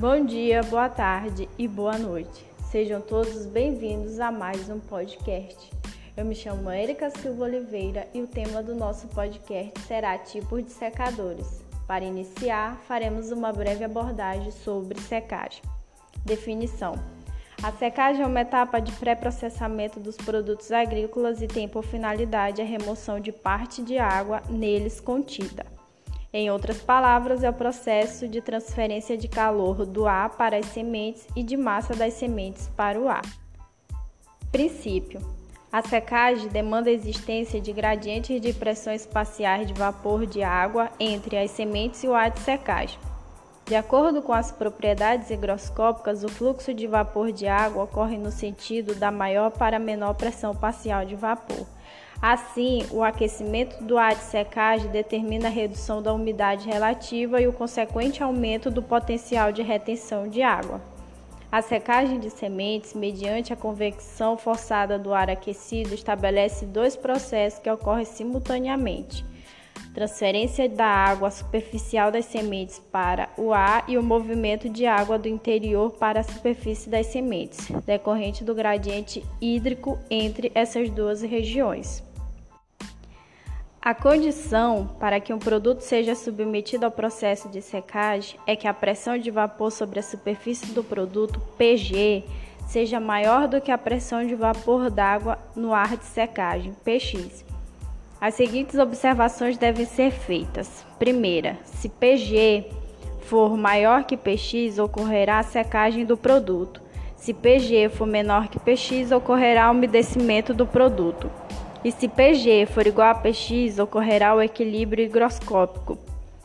Bom dia, boa tarde e boa noite. Sejam todos bem-vindos a mais um podcast. Eu me chamo Erika Silva Oliveira e o tema do nosso podcast será tipos de secadores. Para iniciar, faremos uma breve abordagem sobre secagem. Definição: A secagem é uma etapa de pré-processamento dos produtos agrícolas e tem por finalidade a remoção de parte de água neles contida. Em outras palavras, é o processo de transferência de calor do ar para as sementes e de massa das sementes para o ar. Princípio: a secagem demanda a existência de gradientes de pressão espaciais de vapor de água entre as sementes e o ar de secagem. De acordo com as propriedades higroscópicas, o fluxo de vapor de água ocorre no sentido da maior para menor pressão parcial de vapor. Assim, o aquecimento do ar de secagem determina a redução da umidade relativa e o consequente aumento do potencial de retenção de água. A secagem de sementes, mediante a convecção forçada do ar aquecido, estabelece dois processos que ocorrem simultaneamente: transferência da água superficial das sementes para o ar e o movimento de água do interior para a superfície das sementes, decorrente do gradiente hídrico entre essas duas regiões. A condição para que um produto seja submetido ao processo de secagem é que a pressão de vapor sobre a superfície do produto, PG, seja maior do que a pressão de vapor d'água no ar de secagem, PX. As seguintes observações devem ser feitas. Primeira, se PG for maior que PX, ocorrerá a secagem do produto. Se PG for menor que PX, ocorrerá o umedecimento do produto. E se PG for igual a PX, ocorrerá o equilíbrio higroscópico.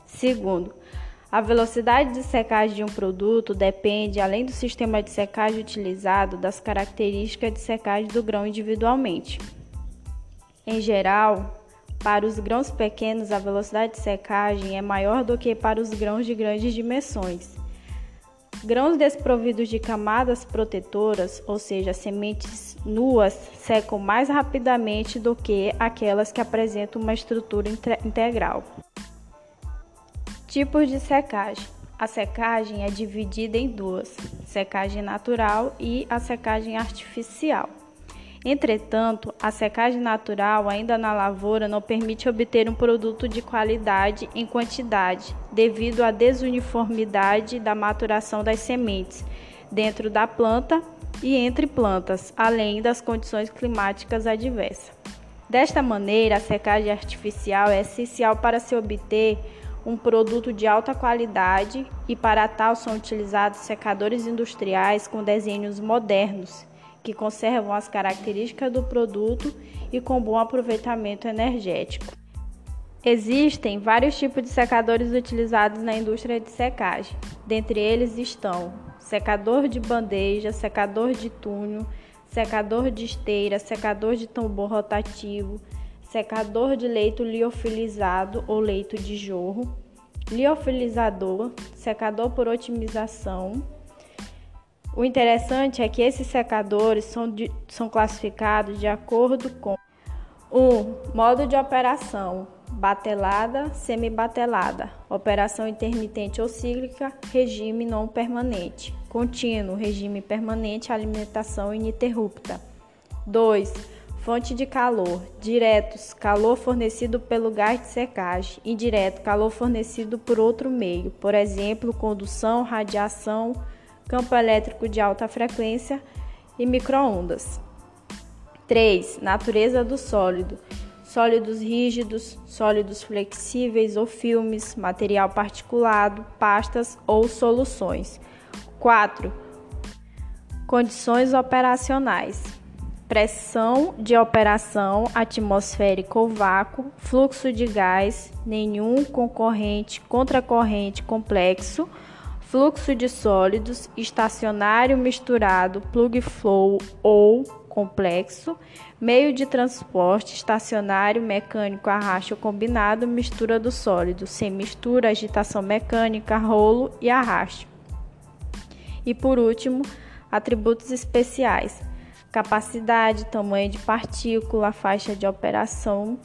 Segundo, a velocidade de secagem de um produto depende, além do sistema de secagem utilizado, das características de secagem do grão individualmente. Em geral, para os grãos pequenos, a velocidade de secagem é maior do que para os grãos de grandes dimensões. Grãos desprovidos de camadas protetoras, ou seja, sementes nuas, secam mais rapidamente do que aquelas que apresentam uma estrutura integral. Tipos de secagem: a secagem é dividida em duas: secagem natural e a secagem artificial. Entretanto, a secagem natural, ainda na lavoura, não permite obter um produto de qualidade em quantidade, devido à desuniformidade da maturação das sementes dentro da planta e entre plantas, além das condições climáticas adversas. Desta maneira, a secagem artificial é essencial para se obter um produto de alta qualidade e para tal são utilizados secadores industriais com desenhos modernos que conservam as características do produto e com bom aproveitamento energético. Existem vários tipos de secadores utilizados na indústria de secagem. Dentre eles estão secador de bandeja, secador de túnel, secador de esteira, secador de tambor rotativo, secador de leito liofilizado ou leito de jorro, liofilizador, secador por otimização, o interessante é que esses secadores são, de, são classificados de acordo com o um, modo de operação, batelada, semibatelada, operação intermitente ou cíclica, regime não permanente, contínuo, regime permanente, alimentação ininterrupta. 2. Fonte de calor, diretos, calor fornecido pelo gás de secagem, indireto, calor fornecido por outro meio, por exemplo, condução, radiação, campo elétrico de alta frequência e microondas. 3. Natureza do sólido. Sólidos rígidos, sólidos flexíveis ou filmes, material particulado, pastas ou soluções. 4. Condições operacionais. Pressão de operação atmosférica ou vácuo, fluxo de gás, nenhum concorrente, contracorrente complexo fluxo de sólidos, estacionário misturado, plug flow ou complexo, meio de transporte, estacionário, mecânico, arrasto combinado, mistura do sólido, sem mistura, agitação mecânica, rolo e arrasto. E por último, atributos especiais: capacidade, tamanho de partícula, faixa de operação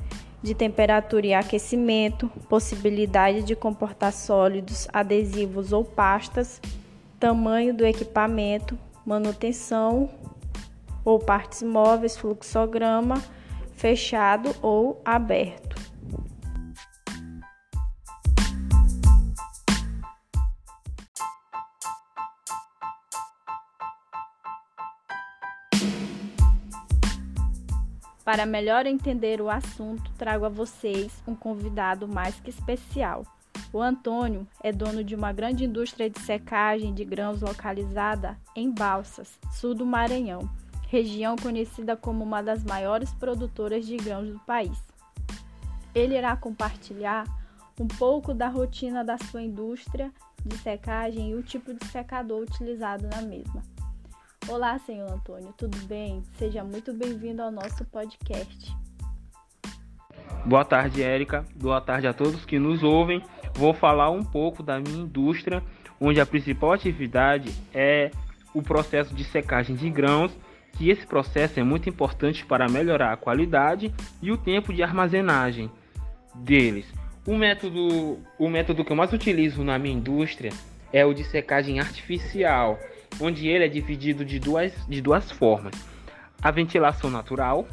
de temperatura e aquecimento, possibilidade de comportar sólidos, adesivos ou pastas, tamanho do equipamento, manutenção ou partes móveis, fluxograma fechado ou aberto. Para melhor entender o assunto, trago a vocês um convidado mais que especial. O Antônio é dono de uma grande indústria de secagem de grãos localizada em Balsas, sul do Maranhão, região conhecida como uma das maiores produtoras de grãos do país. Ele irá compartilhar um pouco da rotina da sua indústria de secagem e o tipo de secador utilizado na mesma. Olá, senhor Antônio, tudo bem? Seja muito bem-vindo ao nosso podcast. Boa tarde, Érica. Boa tarde a todos que nos ouvem. Vou falar um pouco da minha indústria, onde a principal atividade é o processo de secagem de grãos, que esse processo é muito importante para melhorar a qualidade e o tempo de armazenagem deles. O método, o método que eu mais utilizo na minha indústria é o de secagem artificial onde ele é dividido de duas, de duas formas. A ventilação natural,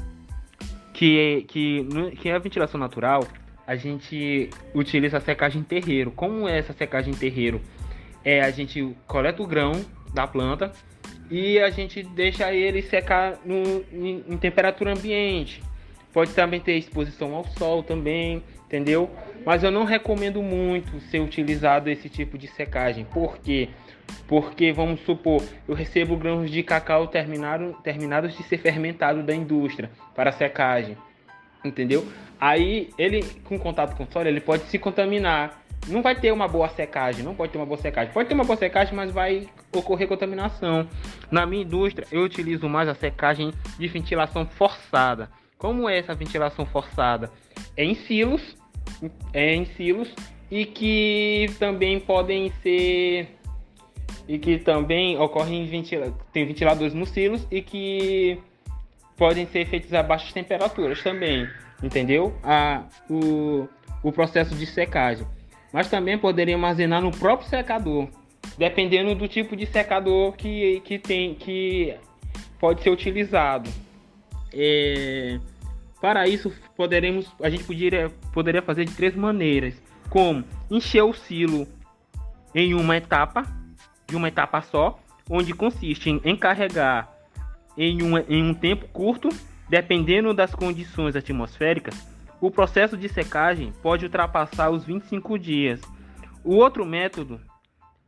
que, que, que é a ventilação natural, a gente utiliza a secagem terreiro. Como é essa secagem terreiro? É a gente coleta o grão da planta e a gente deixa ele secar no, em, em temperatura ambiente. Pode também ter exposição ao sol também, entendeu? Mas eu não recomendo muito ser utilizado esse tipo de secagem, porque porque vamos supor, eu recebo grãos de cacau terminado, terminados de ser fermentado da indústria para secagem, entendeu? Aí ele com contato com o solo ele pode se contaminar. Não vai ter uma boa secagem, não pode ter uma boa secagem. Pode ter uma boa secagem, mas vai ocorrer contaminação. Na minha indústria, eu utilizo mais a secagem de ventilação forçada. Como é essa ventilação forçada? É em silos, é em silos e que também podem ser e que também ocorrem ventila tem ventiladores nos silos e que podem ser feitos a baixas temperaturas também, entendeu? A, o, o processo de secagem. Mas também poderia armazenar no próprio secador, dependendo do tipo de secador que, que tem que pode ser utilizado. É, para isso poderemos a gente poderia, poderia fazer de três maneiras, como encher o silo em uma etapa de uma etapa só, onde consiste em carregar em um, em um tempo curto, dependendo das condições atmosféricas, o processo de secagem pode ultrapassar os 25 dias. O outro método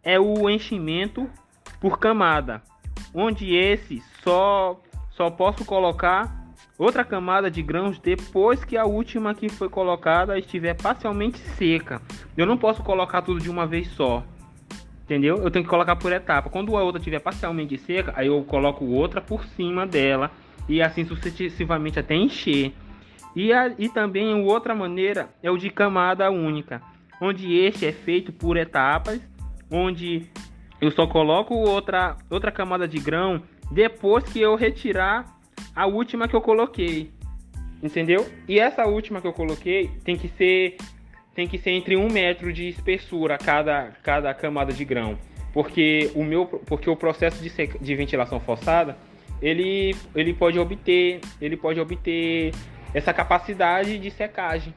é o enchimento por camada, onde esse só, só posso colocar outra camada de grãos depois que a última que foi colocada estiver parcialmente seca. Eu não posso colocar tudo de uma vez só. Entendeu? Eu tenho que colocar por etapa. Quando a outra estiver parcialmente seca, aí eu coloco outra por cima dela e assim sucessivamente até encher. E, a, e também outra maneira é o de camada única, onde este é feito por etapas, onde eu só coloco outra, outra camada de grão depois que eu retirar a última que eu coloquei. Entendeu? E essa última que eu coloquei tem que ser tem que ser entre um metro de espessura cada, cada camada de grão, porque o meu porque o processo de, sec, de ventilação forçada ele, ele pode obter ele pode obter essa capacidade de secagem.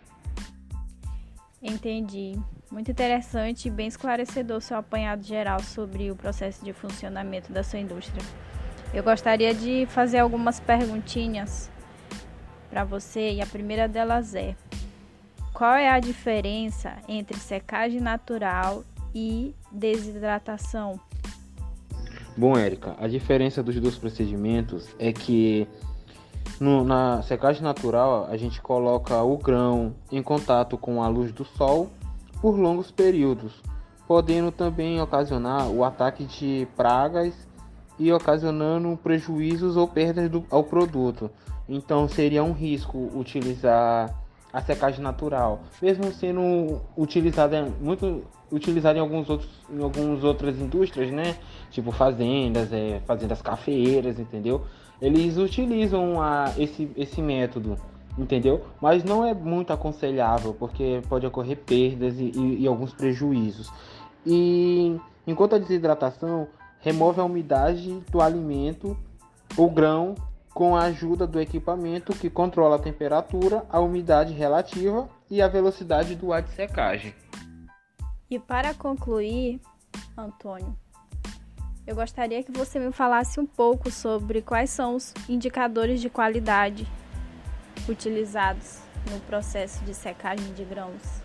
Entendi. Muito interessante e bem esclarecedor seu apanhado geral sobre o processo de funcionamento da sua indústria. Eu gostaria de fazer algumas perguntinhas para você e a primeira delas é: qual é a diferença entre secagem natural e desidratação? Bom, Érica, a diferença dos dois procedimentos é que no, na secagem natural a gente coloca o grão em contato com a luz do sol por longos períodos, podendo também ocasionar o ataque de pragas e ocasionando prejuízos ou perdas do, ao produto. Então seria um risco utilizar a secagem natural, mesmo sendo utilizada muito utilizada em alguns outros em algumas outras indústrias, né? Tipo fazendas, é, fazendas cafeeiras, entendeu? Eles utilizam a, esse esse método, entendeu? Mas não é muito aconselhável porque pode ocorrer perdas e, e, e alguns prejuízos. E enquanto a desidratação remove a umidade do alimento ou grão com a ajuda do equipamento que controla a temperatura, a umidade relativa e a velocidade do ar de secagem. E para concluir, Antônio, eu gostaria que você me falasse um pouco sobre quais são os indicadores de qualidade utilizados no processo de secagem de grãos.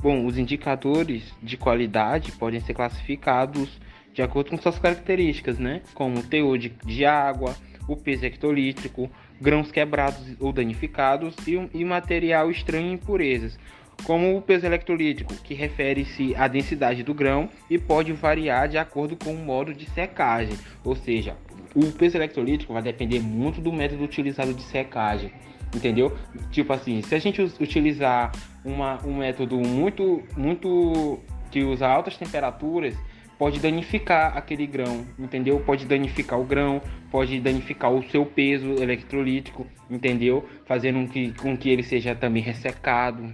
Bom, os indicadores de qualidade podem ser classificados de acordo com suas características, né? Como o teor de, de água, o peso hectolítrico, grãos quebrados ou danificados e, e material estranho e impurezas, como o peso electrolítico, que refere-se à densidade do grão e pode variar de acordo com o modo de secagem, ou seja, o peso electrolítico vai depender muito do método utilizado de secagem, entendeu? Tipo assim, se a gente utilizar uma, um método muito, muito que usa altas temperaturas, pode danificar aquele grão, entendeu? Pode danificar o grão, pode danificar o seu peso eletrolítico, entendeu? Fazendo com que, com que ele seja também ressecado.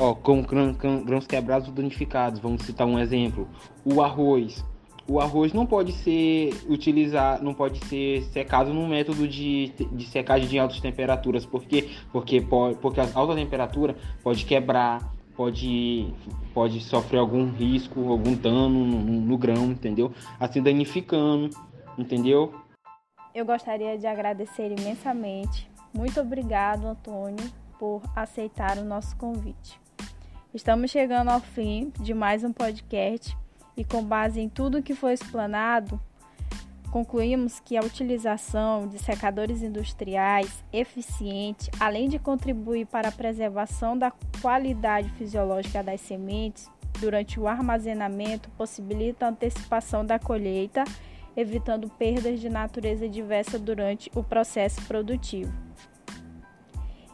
Ó, com grãos quebrados ou danificados, vamos citar um exemplo. O arroz. O arroz não pode ser utilizado, não pode ser secado num método de, de secagem de altas temperaturas, porque porque pode, porque a alta temperatura pode quebrar, pode, pode sofrer algum risco, algum dano no, no grão, entendeu? Assim danificando, entendeu? Eu gostaria de agradecer imensamente. Muito obrigado, Antônio, por aceitar o nosso convite. Estamos chegando ao fim de mais um podcast e, com base em tudo que foi explanado, Concluímos que a utilização de secadores industriais eficiente, além de contribuir para a preservação da qualidade fisiológica das sementes durante o armazenamento, possibilita a antecipação da colheita, evitando perdas de natureza diversa durante o processo produtivo.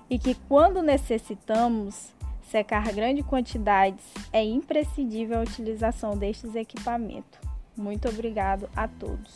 E que quando necessitamos secar grandes quantidades, é imprescindível a utilização destes equipamentos. Muito obrigado a todos.